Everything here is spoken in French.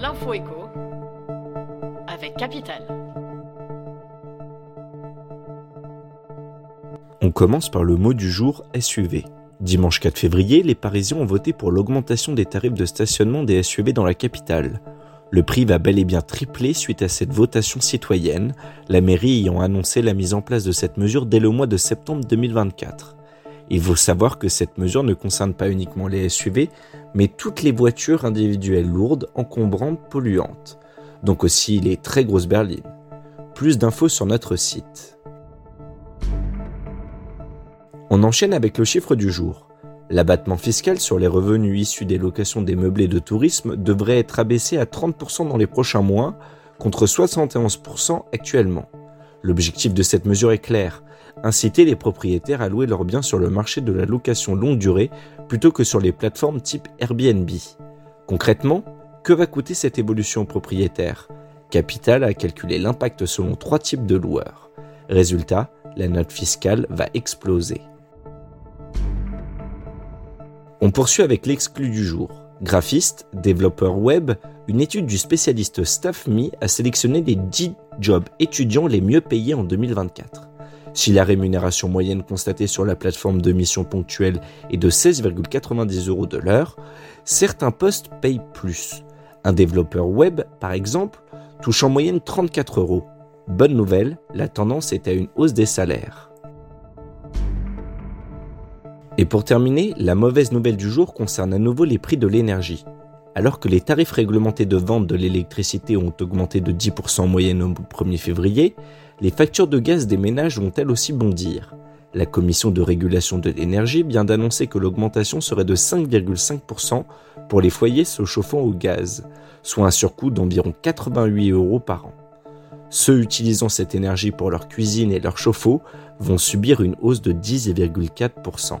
L'info écho avec Capital. On commence par le mot du jour SUV. Dimanche 4 février, les Parisiens ont voté pour l'augmentation des tarifs de stationnement des SUV dans la capitale. Le prix va bel et bien tripler suite à cette votation citoyenne, la mairie ayant annoncé la mise en place de cette mesure dès le mois de septembre 2024. Il faut savoir que cette mesure ne concerne pas uniquement les SUV, mais toutes les voitures individuelles lourdes, encombrantes, polluantes. Donc aussi les très grosses berlines. Plus d'infos sur notre site. On enchaîne avec le chiffre du jour. L'abattement fiscal sur les revenus issus des locations des meublés de tourisme devrait être abaissé à 30% dans les prochains mois, contre 71% actuellement. L'objectif de cette mesure est clair, inciter les propriétaires à louer leurs biens sur le marché de la location longue durée plutôt que sur les plateformes type Airbnb. Concrètement, que va coûter cette évolution aux propriétaires Capital a calculé l'impact selon trois types de loueurs. Résultat, la note fiscale va exploser. On poursuit avec l'exclu du jour. Graphiste, développeur web, une étude du spécialiste StaffMe a sélectionné les 10 jobs étudiants les mieux payés en 2024. Si la rémunération moyenne constatée sur la plateforme de mission ponctuelle est de 16,90 euros de l'heure, certains postes payent plus. Un développeur web, par exemple, touche en moyenne 34 euros. Bonne nouvelle, la tendance est à une hausse des salaires. Et pour terminer, la mauvaise nouvelle du jour concerne à nouveau les prix de l'énergie. Alors que les tarifs réglementés de vente de l'électricité ont augmenté de 10% en moyenne au 1er février, les factures de gaz des ménages vont elles aussi bondir. La Commission de régulation de l'énergie vient d'annoncer que l'augmentation serait de 5,5% pour les foyers se chauffant au gaz, soit un surcoût d'environ 88 euros par an. Ceux utilisant cette énergie pour leur cuisine et leur chauffe-eau vont subir une hausse de 10,4%.